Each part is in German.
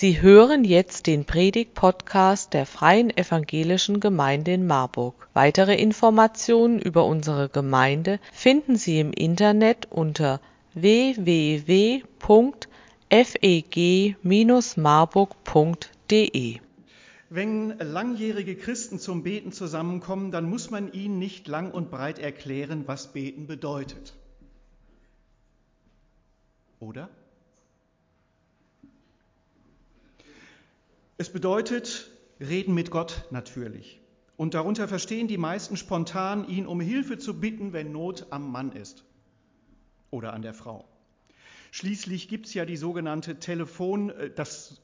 Sie hören jetzt den Predigt-Podcast der Freien Evangelischen Gemeinde in Marburg. Weitere Informationen über unsere Gemeinde finden Sie im Internet unter www.feg-marburg.de. Wenn langjährige Christen zum Beten zusammenkommen, dann muss man ihnen nicht lang und breit erklären, was Beten bedeutet. Oder? Es bedeutet reden mit Gott natürlich. Und darunter verstehen die meisten spontan, ihn um Hilfe zu bitten, wenn Not am Mann ist oder an der Frau. Schließlich gibt es ja die sogenannte Telefon, äh, das,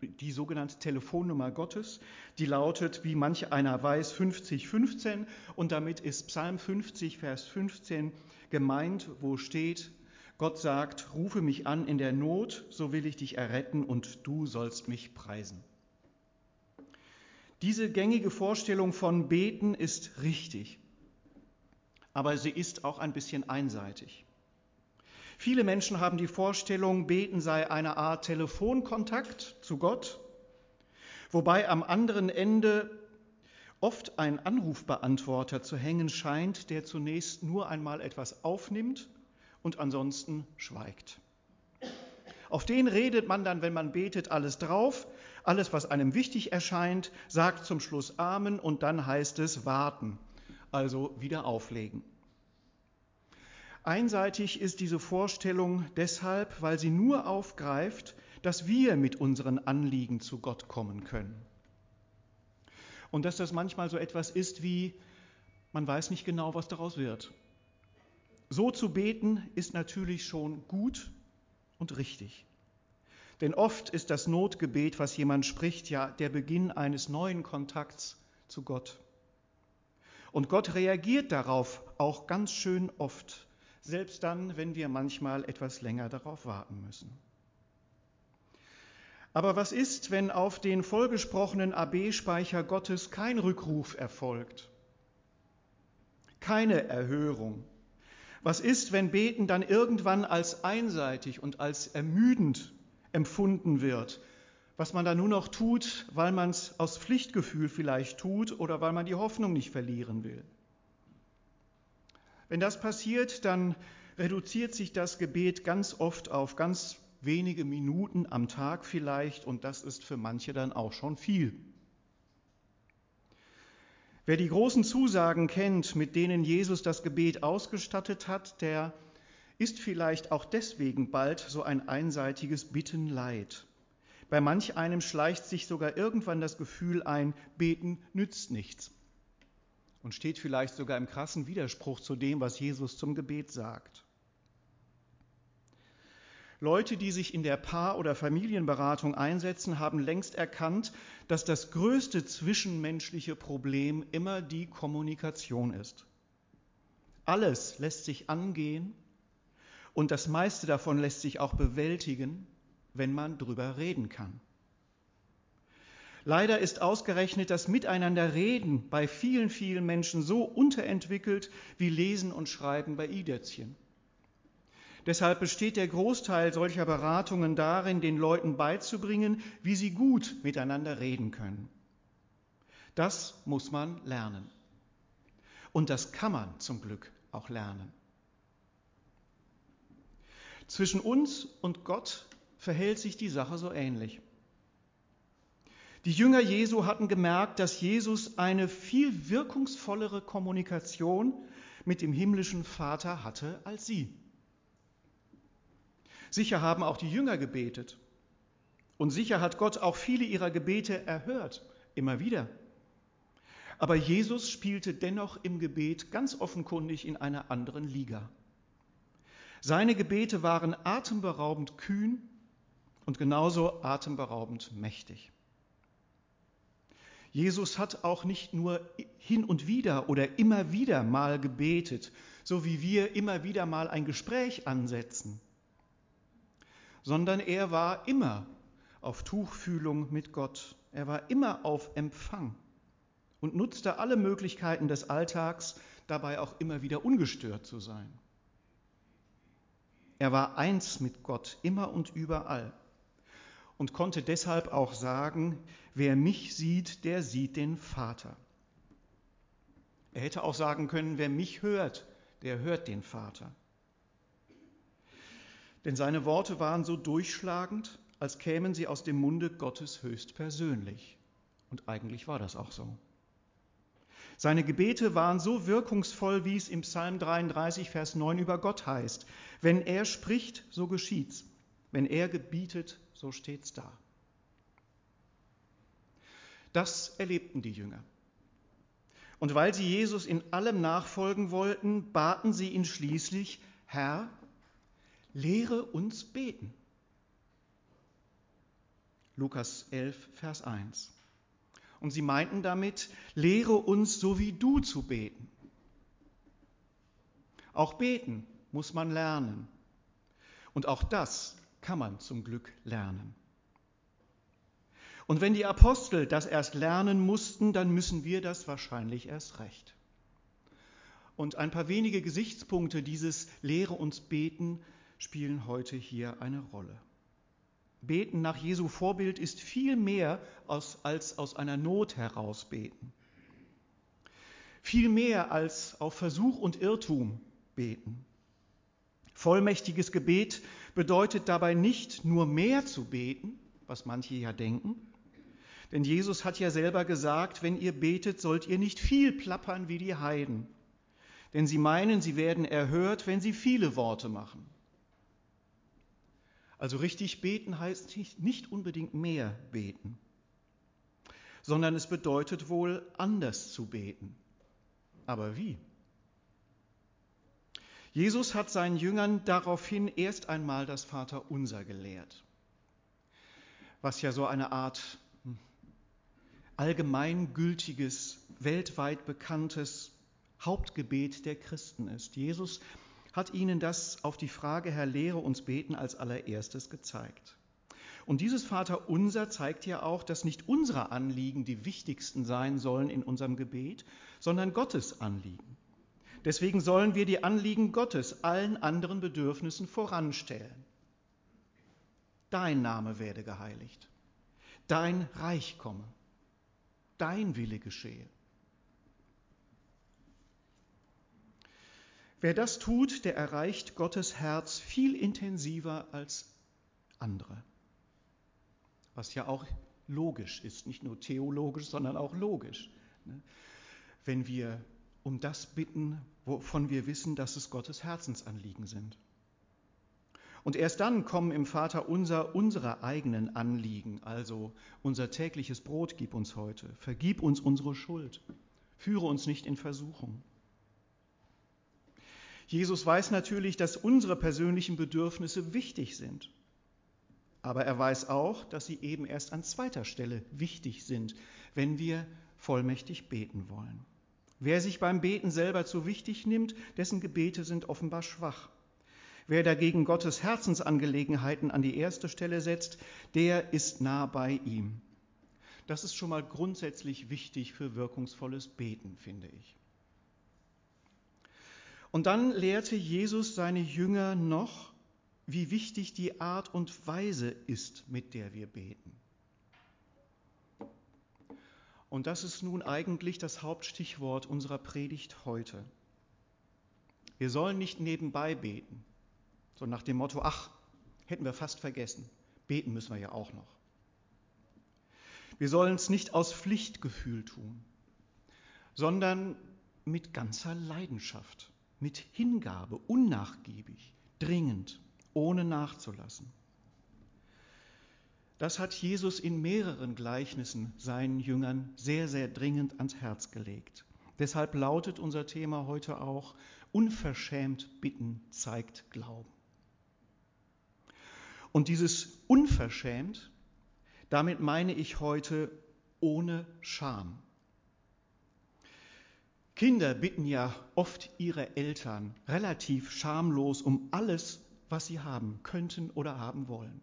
die sogenannte Telefonnummer Gottes, die lautet, wie manch einer weiß, 5015 und damit ist Psalm 50, Vers 15 gemeint, wo steht, Gott sagt, rufe mich an in der Not, so will ich dich erretten und du sollst mich preisen. Diese gängige Vorstellung von Beten ist richtig, aber sie ist auch ein bisschen einseitig. Viele Menschen haben die Vorstellung, Beten sei eine Art Telefonkontakt zu Gott, wobei am anderen Ende oft ein Anrufbeantworter zu hängen scheint, der zunächst nur einmal etwas aufnimmt und ansonsten schweigt. Auf den redet man dann, wenn man betet, alles drauf, alles, was einem wichtig erscheint, sagt zum Schluss Amen und dann heißt es warten, also wieder auflegen. Einseitig ist diese Vorstellung deshalb, weil sie nur aufgreift, dass wir mit unseren Anliegen zu Gott kommen können. Und dass das manchmal so etwas ist wie, man weiß nicht genau, was daraus wird. So zu beten ist natürlich schon gut und richtig. Denn oft ist das Notgebet, was jemand spricht, ja der Beginn eines neuen Kontakts zu Gott. Und Gott reagiert darauf auch ganz schön oft, selbst dann, wenn wir manchmal etwas länger darauf warten müssen. Aber was ist, wenn auf den vollgesprochenen AB-Speicher Gottes kein Rückruf erfolgt? Keine Erhörung, was ist, wenn Beten dann irgendwann als einseitig und als ermüdend empfunden wird? Was man da nur noch tut, weil man es aus Pflichtgefühl vielleicht tut oder weil man die Hoffnung nicht verlieren will. Wenn das passiert, dann reduziert sich das Gebet ganz oft auf ganz wenige Minuten am Tag vielleicht und das ist für manche dann auch schon viel. Wer die großen Zusagen kennt, mit denen Jesus das Gebet ausgestattet hat, der ist vielleicht auch deswegen bald so ein einseitiges Bitten leid. Bei manch einem schleicht sich sogar irgendwann das Gefühl ein, beten nützt nichts und steht vielleicht sogar im krassen Widerspruch zu dem, was Jesus zum Gebet sagt. Leute, die sich in der Paar- oder Familienberatung einsetzen, haben längst erkannt, dass das größte zwischenmenschliche Problem immer die Kommunikation ist. Alles lässt sich angehen und das meiste davon lässt sich auch bewältigen, wenn man drüber reden kann. Leider ist ausgerechnet das Miteinanderreden bei vielen, vielen Menschen so unterentwickelt wie Lesen und Schreiben bei Idätzchen. Deshalb besteht der Großteil solcher Beratungen darin, den Leuten beizubringen, wie sie gut miteinander reden können. Das muss man lernen. Und das kann man zum Glück auch lernen. Zwischen uns und Gott verhält sich die Sache so ähnlich. Die Jünger Jesu hatten gemerkt, dass Jesus eine viel wirkungsvollere Kommunikation mit dem himmlischen Vater hatte als sie. Sicher haben auch die Jünger gebetet. Und sicher hat Gott auch viele ihrer Gebete erhört, immer wieder. Aber Jesus spielte dennoch im Gebet ganz offenkundig in einer anderen Liga. Seine Gebete waren atemberaubend kühn und genauso atemberaubend mächtig. Jesus hat auch nicht nur hin und wieder oder immer wieder mal gebetet, so wie wir immer wieder mal ein Gespräch ansetzen sondern er war immer auf Tuchfühlung mit Gott. Er war immer auf Empfang und nutzte alle Möglichkeiten des Alltags, dabei auch immer wieder ungestört zu sein. Er war eins mit Gott, immer und überall. und konnte deshalb auch sagen, wer mich sieht, der sieht den Vater. Er hätte auch sagen können, wer mich hört, der hört den Vater. Denn seine Worte waren so durchschlagend, als kämen sie aus dem Munde Gottes höchstpersönlich. Und eigentlich war das auch so. Seine Gebete waren so wirkungsvoll, wie es im Psalm 33, Vers 9 über Gott heißt. Wenn er spricht, so geschieht's. Wenn er gebietet, so steht's da. Das erlebten die Jünger. Und weil sie Jesus in allem nachfolgen wollten, baten sie ihn schließlich, Herr, lehre uns beten. Lukas 11, Vers 1. Und sie meinten damit, lehre uns so wie du zu beten. Auch beten muss man lernen. Und auch das kann man zum Glück lernen. Und wenn die Apostel das erst lernen mussten, dann müssen wir das wahrscheinlich erst recht. Und ein paar wenige Gesichtspunkte dieses Lehre uns beten spielen heute hier eine Rolle. Beten nach Jesu Vorbild ist viel mehr als, als aus einer Not heraus beten. Viel mehr als auf Versuch und Irrtum beten. Vollmächtiges Gebet bedeutet dabei nicht nur mehr zu beten, was manche ja denken, denn Jesus hat ja selber gesagt, wenn ihr betet, sollt ihr nicht viel plappern wie die Heiden, denn sie meinen, sie werden erhört, wenn sie viele Worte machen. Also richtig beten heißt nicht unbedingt mehr beten, sondern es bedeutet wohl anders zu beten. Aber wie? Jesus hat seinen Jüngern daraufhin erst einmal das Vaterunser gelehrt, was ja so eine Art hm, allgemeingültiges, weltweit bekanntes Hauptgebet der Christen ist. Jesus hat ihnen das auf die Frage, Herr, lehre uns beten, als allererstes gezeigt. Und dieses Vaterunser zeigt ja auch, dass nicht unsere Anliegen die wichtigsten sein sollen in unserem Gebet, sondern Gottes Anliegen. Deswegen sollen wir die Anliegen Gottes allen anderen Bedürfnissen voranstellen. Dein Name werde geheiligt, dein Reich komme, dein Wille geschehe. Wer das tut, der erreicht Gottes Herz viel intensiver als andere. Was ja auch logisch ist, nicht nur theologisch, sondern auch logisch. Ne? Wenn wir um das bitten, wovon wir wissen, dass es Gottes Herzensanliegen sind. Und erst dann kommen im Vater unser unsere eigenen Anliegen, also unser tägliches Brot gib uns heute, vergib uns unsere Schuld, führe uns nicht in Versuchung. Jesus weiß natürlich, dass unsere persönlichen Bedürfnisse wichtig sind. Aber er weiß auch, dass sie eben erst an zweiter Stelle wichtig sind, wenn wir vollmächtig beten wollen. Wer sich beim Beten selber zu wichtig nimmt, dessen Gebete sind offenbar schwach. Wer dagegen Gottes Herzensangelegenheiten an die erste Stelle setzt, der ist nah bei ihm. Das ist schon mal grundsätzlich wichtig für wirkungsvolles Beten, finde ich. Und dann lehrte Jesus seine Jünger noch, wie wichtig die Art und Weise ist, mit der wir beten. Und das ist nun eigentlich das Hauptstichwort unserer Predigt heute. Wir sollen nicht nebenbei beten, so nach dem Motto, ach, hätten wir fast vergessen, beten müssen wir ja auch noch. Wir sollen es nicht aus Pflichtgefühl tun, sondern mit ganzer Leidenschaft mit Hingabe, unnachgiebig, dringend, ohne nachzulassen. Das hat Jesus in mehreren Gleichnissen seinen Jüngern sehr, sehr dringend ans Herz gelegt. Deshalb lautet unser Thema heute auch, unverschämt bitten zeigt Glauben. Und dieses unverschämt, damit meine ich heute ohne Scham. Kinder bitten ja oft ihre Eltern relativ schamlos um alles, was sie haben könnten oder haben wollen.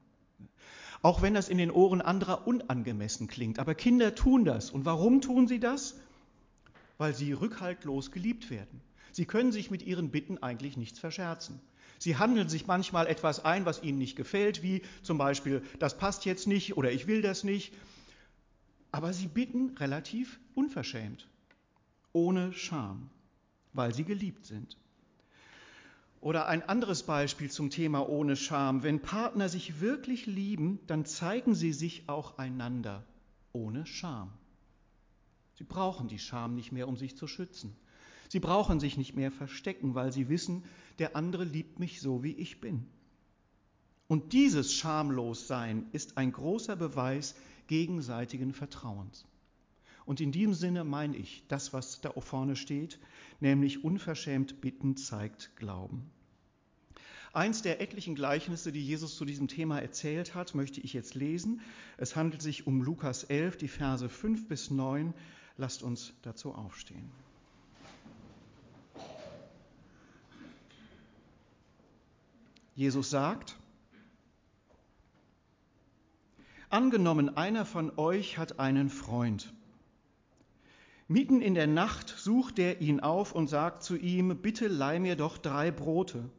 Auch wenn das in den Ohren anderer unangemessen klingt. Aber Kinder tun das. Und warum tun sie das? Weil sie rückhaltlos geliebt werden. Sie können sich mit ihren Bitten eigentlich nichts verscherzen. Sie handeln sich manchmal etwas ein, was ihnen nicht gefällt, wie zum Beispiel, das passt jetzt nicht oder ich will das nicht. Aber sie bitten relativ unverschämt, ohne Scham, weil sie geliebt sind. Oder ein anderes Beispiel zum Thema ohne Scham. Wenn Partner sich wirklich lieben, dann zeigen sie sich auch einander ohne Scham. Sie brauchen die Scham nicht mehr, um sich zu schützen. Sie brauchen sich nicht mehr verstecken, weil sie wissen, der andere liebt mich so, wie ich bin. Und dieses Schamlossein ist ein großer Beweis gegenseitigen Vertrauens. Und in diesem Sinne meine ich das, was da vorne steht, nämlich unverschämt bitten zeigt Glauben. Eins der etlichen Gleichnisse, die Jesus zu diesem Thema erzählt hat, möchte ich jetzt lesen. Es handelt sich um Lukas 11, die Verse 5 bis 9. Lasst uns dazu aufstehen. Jesus sagt, angenommen einer von euch hat einen Freund. Mitten in der Nacht sucht er ihn auf und sagt zu ihm, bitte leih mir doch drei Brote.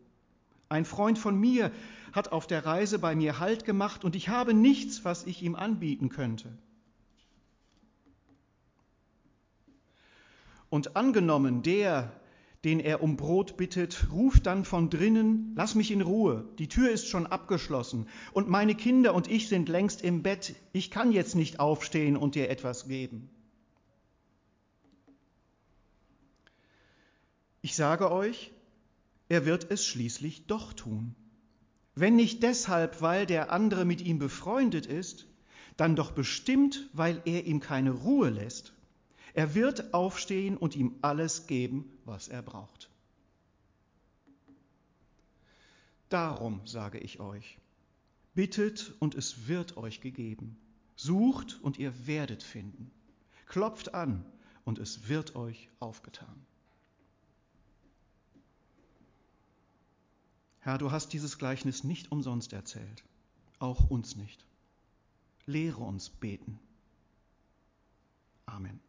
Ein Freund von mir hat auf der Reise bei mir Halt gemacht und ich habe nichts, was ich ihm anbieten könnte. Und angenommen, der, den er um Brot bittet, ruft dann von drinnen, lass mich in Ruhe, die Tür ist schon abgeschlossen und meine Kinder und ich sind längst im Bett, ich kann jetzt nicht aufstehen und dir etwas geben. Ich sage euch, er wird es schließlich doch tun. Wenn nicht deshalb, weil der andere mit ihm befreundet ist, dann doch bestimmt, weil er ihm keine Ruhe lässt. Er wird aufstehen und ihm alles geben, was er braucht. Darum sage ich euch, bittet und es wird euch gegeben, sucht und ihr werdet finden, klopft an und es wird euch aufgetan. Herr, du hast dieses Gleichnis nicht umsonst erzählt, auch uns nicht. Lehre uns beten. Amen.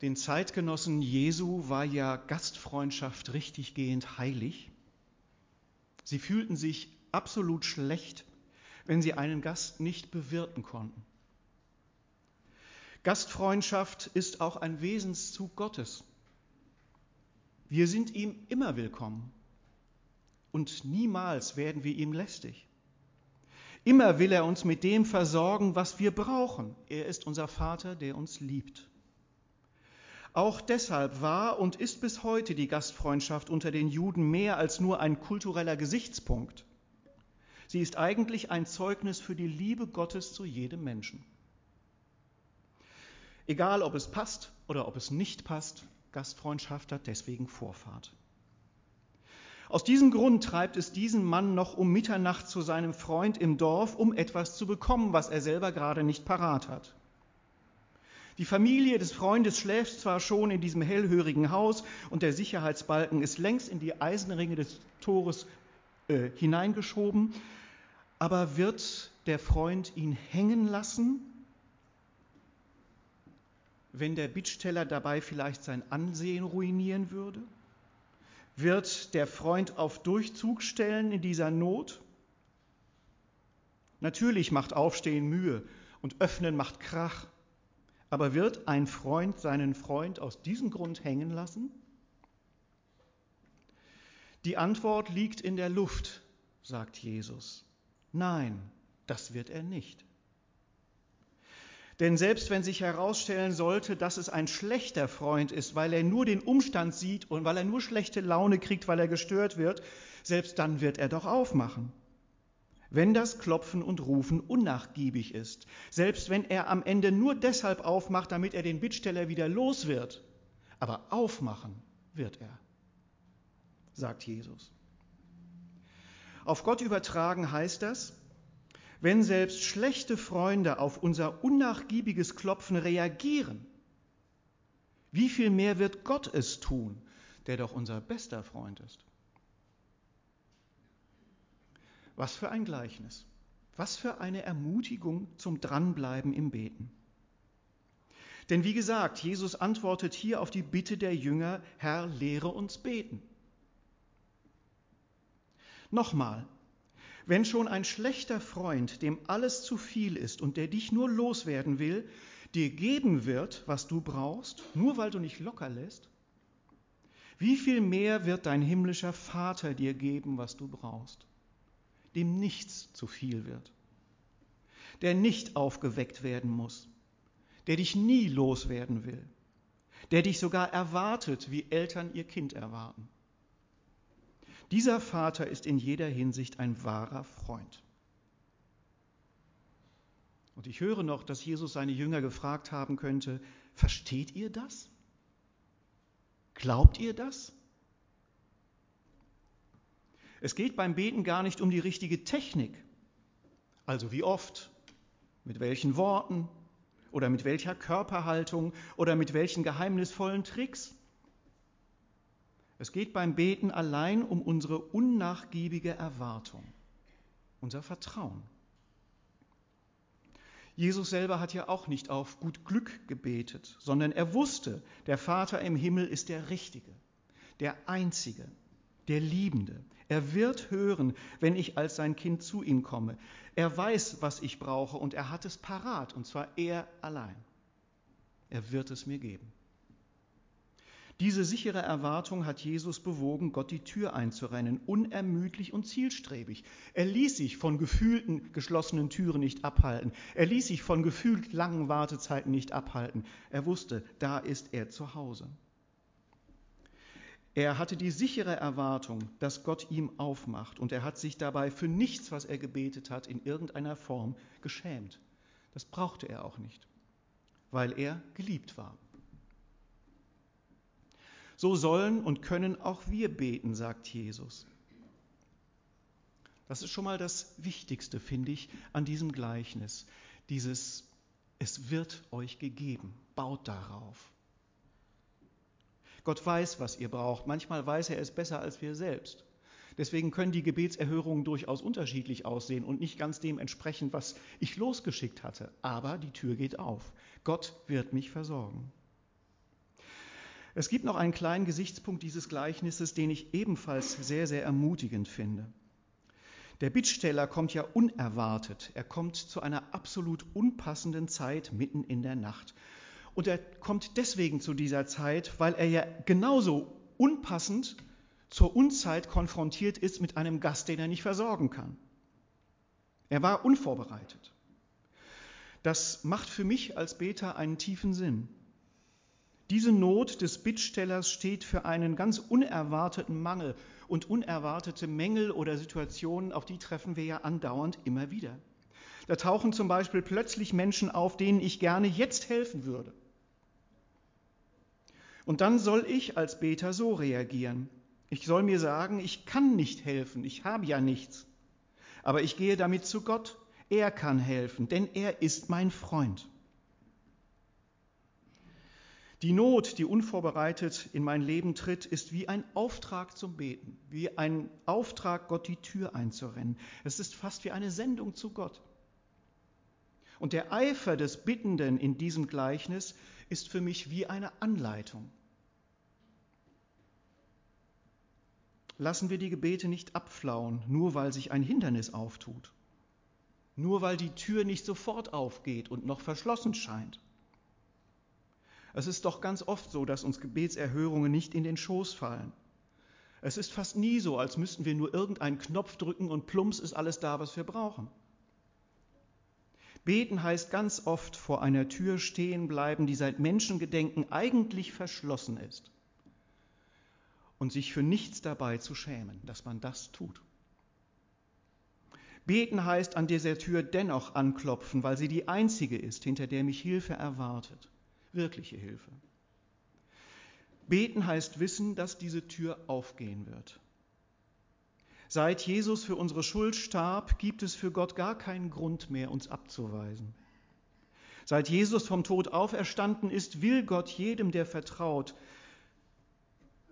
Den Zeitgenossen Jesu war ja Gastfreundschaft richtiggehend heilig. Sie fühlten sich absolut schlecht, wenn sie einen Gast nicht bewirten konnten. Gastfreundschaft ist auch ein Wesenszug Gottes. Wir sind ihm immer willkommen und niemals werden wir ihm lästig. Immer will er uns mit dem versorgen, was wir brauchen. Er ist unser Vater, der uns liebt. Auch deshalb war und ist bis heute die Gastfreundschaft unter den Juden mehr als nur ein kultureller Gesichtspunkt. Sie ist eigentlich ein Zeugnis für die Liebe Gottes zu jedem Menschen. Egal, ob es passt oder ob es nicht passt, Gastfreundschaft hat deswegen Vorfahrt. Aus diesem Grund treibt es diesen Mann noch um Mitternacht zu seinem Freund im Dorf, um etwas zu bekommen, was er selber gerade nicht parat hat. Die Familie des Freundes schläft zwar schon in diesem hellhörigen Haus und der Sicherheitsbalken ist längst in die Eisenringe des Tores äh, hineingeschoben, aber wird der Freund ihn hängen lassen, wenn der Bittsteller dabei vielleicht sein Ansehen ruinieren würde? Wird der Freund auf Durchzug stellen in dieser Not? Natürlich macht Aufstehen Mühe und Öffnen macht Krach. Aber wird ein Freund seinen Freund aus diesem Grund hängen lassen? Die Antwort liegt in der Luft, sagt Jesus. Nein, das wird er nicht. Denn selbst wenn sich herausstellen sollte, dass es ein schlechter Freund ist, weil er nur den Umstand sieht und weil er nur schlechte Laune kriegt, weil er gestört wird, selbst dann wird er doch aufmachen wenn das Klopfen und Rufen unnachgiebig ist, selbst wenn er am Ende nur deshalb aufmacht, damit er den Bittsteller wieder los wird. Aber aufmachen wird er, sagt Jesus. Auf Gott übertragen heißt das, wenn selbst schlechte Freunde auf unser unnachgiebiges Klopfen reagieren, wie viel mehr wird Gott es tun, der doch unser bester Freund ist? Was für ein Gleichnis. Was für eine Ermutigung zum Dranbleiben im Beten. Denn wie gesagt, Jesus antwortet hier auf die Bitte der Jünger, Herr, lehre uns beten. Nochmal, wenn schon ein schlechter Freund, dem alles zu viel ist und der dich nur loswerden will, dir geben wird, was du brauchst, nur weil du nicht locker lässt, wie viel mehr wird dein himmlischer Vater dir geben, was du brauchst, dem nichts zu viel wird, der nicht aufgeweckt werden muss, der dich nie loswerden will, der dich sogar erwartet, wie Eltern ihr Kind erwarten. Dieser Vater ist in jeder Hinsicht ein wahrer Freund. Und ich höre noch, dass Jesus seine Jünger gefragt haben könnte, versteht ihr das? Glaubt ihr das? Es geht beim Beten gar nicht um die richtige Technik, also wie oft, mit welchen Worten oder mit welcher Körperhaltung oder mit welchen geheimnisvollen Tricks. Es geht beim Beten allein um unsere unnachgiebige Erwartung, unser Vertrauen. Jesus selber hat ja auch nicht auf gut Glück gebetet, sondern er wusste, der Vater im Himmel ist der Richtige, der Einzige, der Liebende. Er wird hören, wenn ich als sein Kind zu ihm komme. Er weiß, was ich brauche und er hat es parat, und zwar er allein. Er wird es mir geben. Diese sichere Erwartung hat Jesus bewogen, Gott die Tür einzurennen, unermüdlich und zielstrebig. Er ließ sich von gefühlten geschlossenen Türen nicht abhalten. Er ließ sich von gefühlt langen Wartezeiten nicht abhalten. Er wusste, da ist er zu Hause. Er hatte die sichere Erwartung, dass Gott ihm aufmacht, und er hat sich dabei für nichts, was er gebetet hat, in irgendeiner Form geschämt. Das brauchte er auch nicht, weil er geliebt war. So sollen und können auch wir beten, sagt Jesus. Das ist schon mal das Wichtigste, finde ich, an diesem Gleichnis. Dieses, es wird euch gegeben, baut darauf. Gott weiß, was ihr braucht. Manchmal weiß er es besser als wir selbst. Deswegen können die Gebetserhörungen durchaus unterschiedlich aussehen und nicht ganz dem entsprechen, was ich losgeschickt hatte. Aber die Tür geht auf. Gott wird mich versorgen. Es gibt noch einen kleinen Gesichtspunkt dieses Gleichnisses, den ich ebenfalls sehr, sehr ermutigend finde. Der Bittsteller kommt ja unerwartet. Er kommt zu einer absolut unpassenden Zeit mitten in der Nacht. Und er kommt deswegen zu dieser Zeit, weil er ja genauso unpassend zur Unzeit konfrontiert ist mit einem Gast, den er nicht versorgen kann. Er war unvorbereitet. Das macht für mich als Beter einen tiefen Sinn. Diese Not des Bittstellers steht für einen ganz unerwarteten Mangel und unerwartete Mängel oder Situationen, auf die treffen wir ja andauernd immer wieder. Da tauchen zum Beispiel plötzlich Menschen auf, denen ich gerne jetzt helfen würde. Und dann soll ich als Beter so reagieren. Ich soll mir sagen, ich kann nicht helfen, ich habe ja nichts. Aber ich gehe damit zu Gott. Er kann helfen, denn er ist mein Freund. Die Not, die unvorbereitet in mein Leben tritt, ist wie ein Auftrag zum Beten, wie ein Auftrag, Gott die Tür einzurennen. Es ist fast wie eine Sendung zu Gott. Und der Eifer des Bittenden in diesem Gleichnis ist für mich wie eine Anleitung. Lassen wir die Gebete nicht abflauen, nur weil sich ein Hindernis auftut, nur weil die Tür nicht sofort aufgeht und noch verschlossen scheint. Es ist doch ganz oft so, dass uns Gebetserhörungen nicht in den Schoß fallen. Es ist fast nie so, als müssten wir nur irgendeinen Knopf drücken und plumps ist alles da, was wir brauchen. Beten heißt ganz oft vor einer Tür stehen bleiben, die seit Menschengedenken eigentlich verschlossen ist. Und sich für nichts dabei zu schämen, dass man das tut. Beten heißt an dieser Tür dennoch anklopfen, weil sie die einzige ist, hinter der mich Hilfe erwartet wirkliche Hilfe. Beten heißt wissen, dass diese Tür aufgehen wird. Seit Jesus für unsere Schuld starb, gibt es für Gott gar keinen Grund mehr, uns abzuweisen. Seit Jesus vom Tod auferstanden ist, will Gott jedem, der vertraut,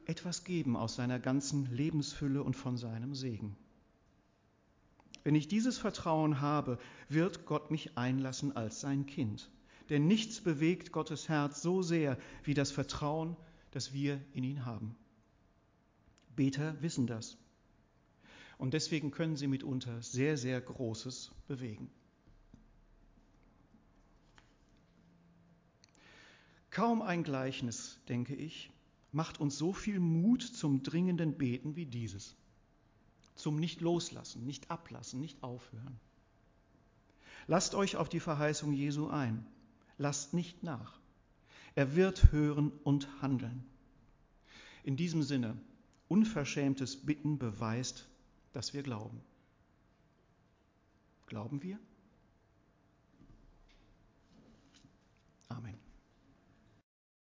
etwas geben aus seiner ganzen Lebensfülle und von seinem Segen. Wenn ich dieses Vertrauen habe, wird Gott mich einlassen als sein Kind Denn nichts bewegt Gottes Herz so sehr wie das Vertrauen, das wir in ihn haben. Beter wissen das. Und deswegen können sie mitunter sehr, sehr Großes bewegen. Kaum ein Gleichnis, denke ich, macht uns so viel Mut zum dringenden Beten wie dieses. Zum nicht loslassen, nicht ablassen, nicht aufhören. Lasst euch auf die Verheißung Jesu ein. Lasst nicht nach. Er wird hören und handeln. In diesem Sinne, unverschämtes Bitten beweist, dass wir glauben. Glauben wir? Amen.